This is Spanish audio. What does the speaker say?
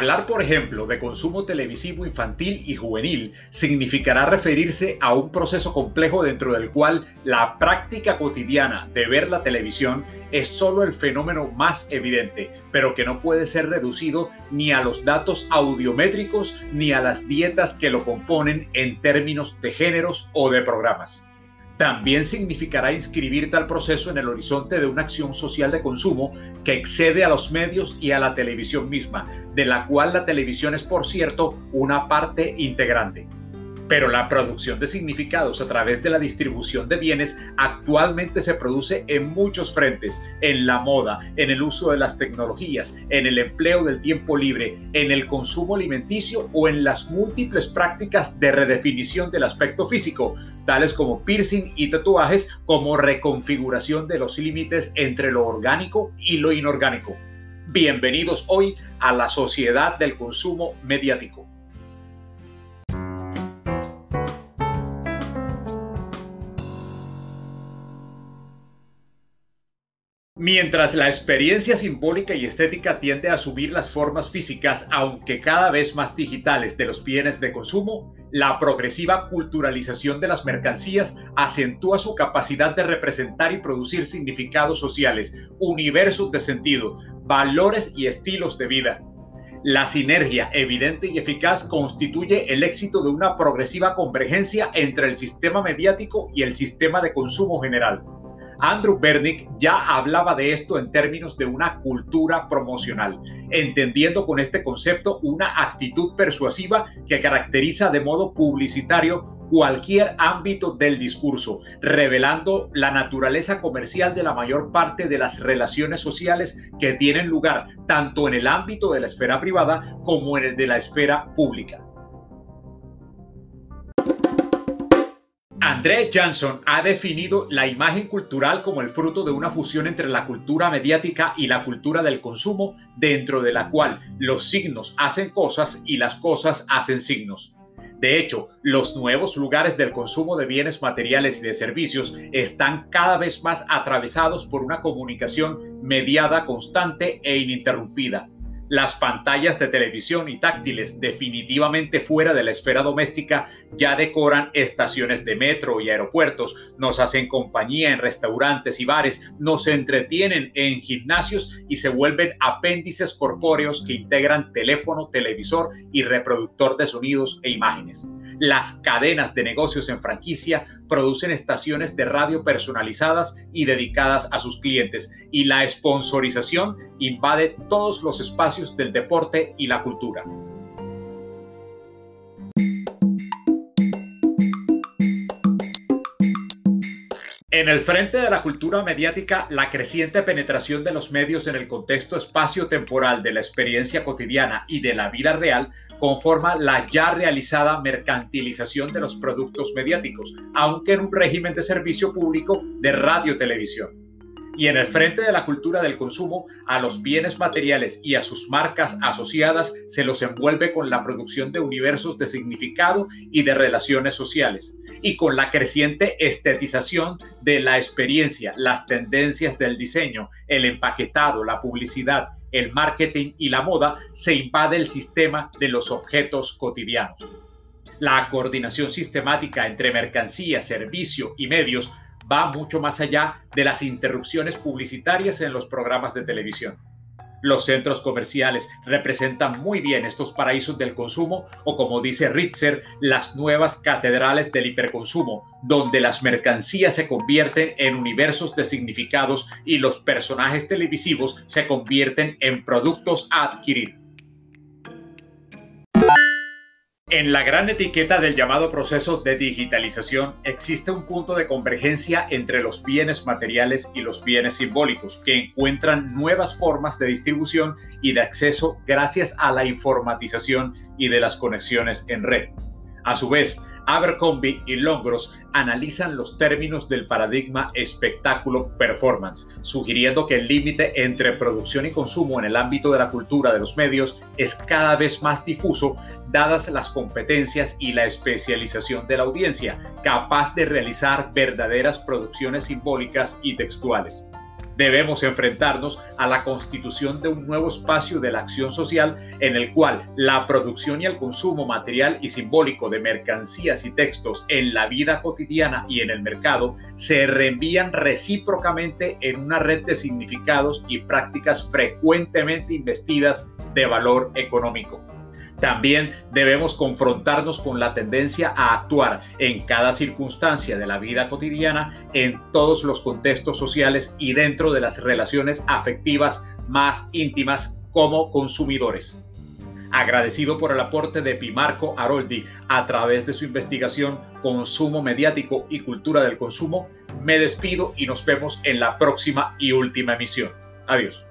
Hablar, por ejemplo, de consumo televisivo infantil y juvenil significará referirse a un proceso complejo dentro del cual la práctica cotidiana de ver la televisión es solo el fenómeno más evidente, pero que no puede ser reducido ni a los datos audiométricos ni a las dietas que lo componen en términos de géneros o de programas también significará inscribir tal proceso en el horizonte de una acción social de consumo que excede a los medios y a la televisión misma, de la cual la televisión es, por cierto, una parte integrante. Pero la producción de significados a través de la distribución de bienes actualmente se produce en muchos frentes, en la moda, en el uso de las tecnologías, en el empleo del tiempo libre, en el consumo alimenticio o en las múltiples prácticas de redefinición del aspecto físico, tales como piercing y tatuajes, como reconfiguración de los límites entre lo orgánico y lo inorgánico. Bienvenidos hoy a la sociedad del consumo mediático. Mientras la experiencia simbólica y estética tiende a subir las formas físicas, aunque cada vez más digitales, de los bienes de consumo, la progresiva culturalización de las mercancías acentúa su capacidad de representar y producir significados sociales, universos de sentido, valores y estilos de vida. La sinergia evidente y eficaz constituye el éxito de una progresiva convergencia entre el sistema mediático y el sistema de consumo general. Andrew Bernick ya hablaba de esto en términos de una cultura promocional, entendiendo con este concepto una actitud persuasiva que caracteriza de modo publicitario cualquier ámbito del discurso, revelando la naturaleza comercial de la mayor parte de las relaciones sociales que tienen lugar tanto en el ámbito de la esfera privada como en el de la esfera pública. André Jansson ha definido la imagen cultural como el fruto de una fusión entre la cultura mediática y la cultura del consumo, dentro de la cual los signos hacen cosas y las cosas hacen signos. De hecho, los nuevos lugares del consumo de bienes materiales y de servicios están cada vez más atravesados por una comunicación mediada constante e ininterrumpida las pantallas de televisión y táctiles definitivamente fuera de la esfera doméstica ya decoran estaciones de metro y aeropuertos, nos hacen compañía en restaurantes y bares, nos entretienen en gimnasios y se vuelven apéndices corpóreos que integran teléfono, televisor y reproductor de sonidos e imágenes. Las cadenas de negocios en franquicia producen estaciones de radio personalizadas y dedicadas a sus clientes y la sponsorización invade todos los del deporte y la cultura. En el frente de la cultura mediática, la creciente penetración de los medios en el contexto espacio-temporal de la experiencia cotidiana y de la vida real conforma la ya realizada mercantilización de los productos mediáticos, aunque en un régimen de servicio público de radio-televisión y en el frente de la cultura del consumo, a los bienes materiales y a sus marcas asociadas se los envuelve con la producción de universos de significado y de relaciones sociales, y con la creciente estetización de la experiencia, las tendencias del diseño, el empaquetado, la publicidad, el marketing y la moda, se invade el sistema de los objetos cotidianos. La coordinación sistemática entre mercancía, servicio y medios va mucho más allá de las interrupciones publicitarias en los programas de televisión. Los centros comerciales representan muy bien estos paraísos del consumo o como dice Ritzer, las nuevas catedrales del hiperconsumo, donde las mercancías se convierten en universos de significados y los personajes televisivos se convierten en productos a adquirir. En la gran etiqueta del llamado proceso de digitalización existe un punto de convergencia entre los bienes materiales y los bienes simbólicos, que encuentran nuevas formas de distribución y de acceso gracias a la informatización y de las conexiones en red. A su vez, Abercrombie y Longros analizan los términos del paradigma espectáculo-performance, sugiriendo que el límite entre producción y consumo en el ámbito de la cultura de los medios es cada vez más difuso, dadas las competencias y la especialización de la audiencia, capaz de realizar verdaderas producciones simbólicas y textuales. Debemos enfrentarnos a la constitución de un nuevo espacio de la acción social en el cual la producción y el consumo material y simbólico de mercancías y textos en la vida cotidiana y en el mercado se reenvían recíprocamente en una red de significados y prácticas frecuentemente investidas de valor económico. También debemos confrontarnos con la tendencia a actuar en cada circunstancia de la vida cotidiana, en todos los contextos sociales y dentro de las relaciones afectivas más íntimas como consumidores. Agradecido por el aporte de Pimarco Aroldi a través de su investigación Consumo Mediático y Cultura del Consumo, me despido y nos vemos en la próxima y última emisión. Adiós.